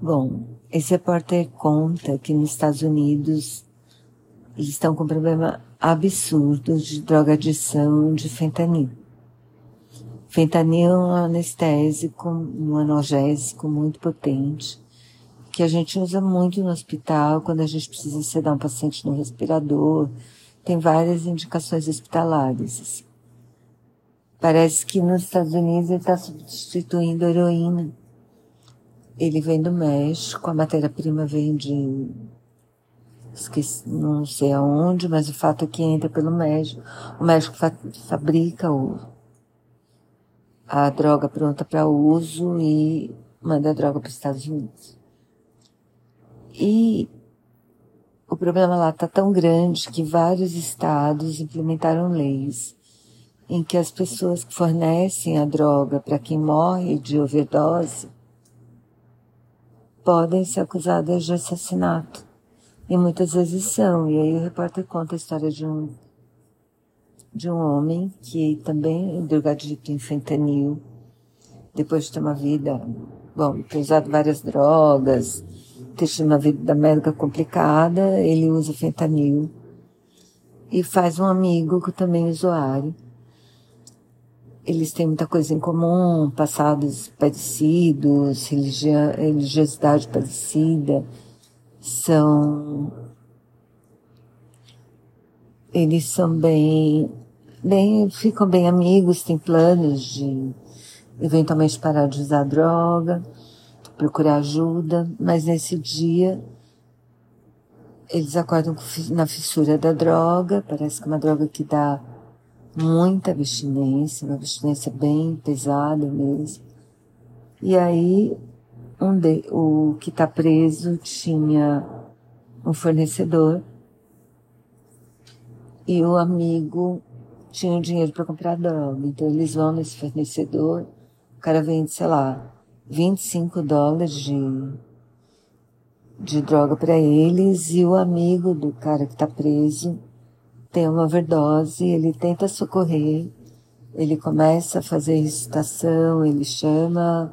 Bom, esse repórter conta que nos Estados Unidos eles estão com um problema absurdo de drogadição de fentanil. Fentanil é um anestésico, um analgésico muito potente, que a gente usa muito no hospital quando a gente precisa sedar um paciente no respirador. Tem várias indicações hospitalares. Assim. Parece que nos Estados Unidos ele está substituindo a heroína. Ele vem do México, a matéria-prima vem de esqueci, não sei aonde, mas o fato é que entra pelo México. O México fa fabrica o, a droga pronta para uso e manda a droga para os Estados Unidos. E o problema lá está tão grande que vários estados implementaram leis em que as pessoas que fornecem a droga para quem morre de overdose podem ser acusadas de assassinato. E muitas vezes são. E aí o repórter conta a história de um de um homem que também é drogadito em fentanil, depois de ter uma vida, bom, ter usado várias drogas, ter tido uma vida médica complicada, ele usa fentanil e faz um amigo que também é usuário eles têm muita coisa em comum, passados parecidos, religiosidade parecida, são eles são bem, bem, ficam bem amigos, têm planos de eventualmente parar de usar droga, procurar ajuda, mas nesse dia eles acordam na fissura da droga, parece que é uma droga que dá muita abstinência, uma abstinência bem pesada mesmo. E aí, um de, o que está preso tinha um fornecedor e o amigo tinha dinheiro para comprar droga. Então eles vão nesse fornecedor, o cara vende, sei lá, 25 dólares de, de droga para eles e o amigo do cara que está preso tem uma overdose, ele tenta socorrer, ele começa a fazer recitação, ele chama,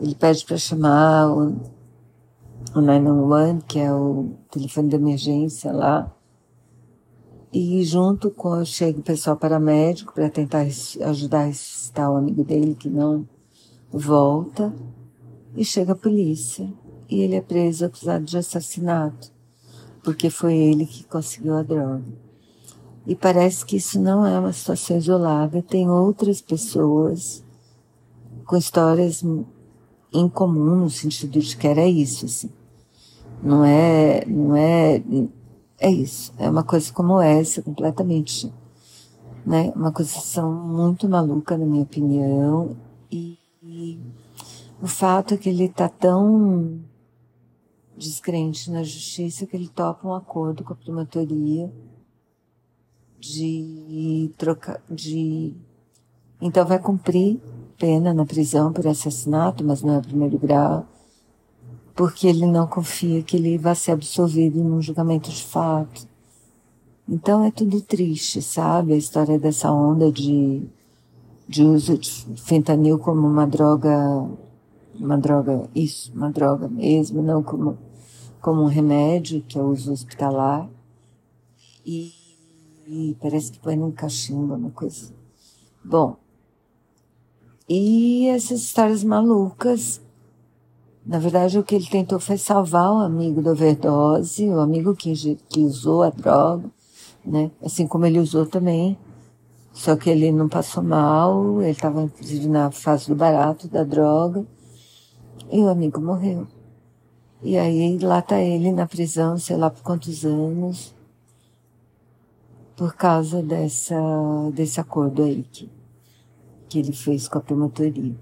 ele pede para chamar o, o 911, que é o telefone de emergência lá, e junto com chega o pessoal paramédico para tentar ajudar a ressuscitar o amigo dele que não volta, e chega a polícia, e ele é preso acusado de assassinato, porque foi ele que conseguiu a droga. E parece que isso não é uma situação isolada, tem outras pessoas com histórias em comum, no sentido de que era isso, assim. Não é, não é, é isso. É uma coisa como essa, completamente, né? Uma coisa muito maluca, na minha opinião. E, e o fato é que ele tá tão descrente na justiça que ele topa um acordo com a promotoria de trocar, de, então vai cumprir pena na prisão por assassinato, mas não é primeiro grau, porque ele não confia que ele vai ser absolvido num julgamento de fato. Então é tudo triste, sabe? A história dessa onda de, de uso de fentanil como uma droga, uma droga, isso, uma droga mesmo, não como, como um remédio, que é uso hospitalar. E e parece que põe num cachimbo, uma coisa. Bom, e essas histórias malucas, na verdade o que ele tentou foi salvar o amigo da overdose, o amigo que, que usou a droga, né? Assim como ele usou também. Só que ele não passou mal, ele estava inclusive na fase do barato da droga, e o amigo morreu. E aí lá tá ele na prisão, sei lá por quantos anos, por causa dessa, desse acordo aí que, que ele fez com a promotoria.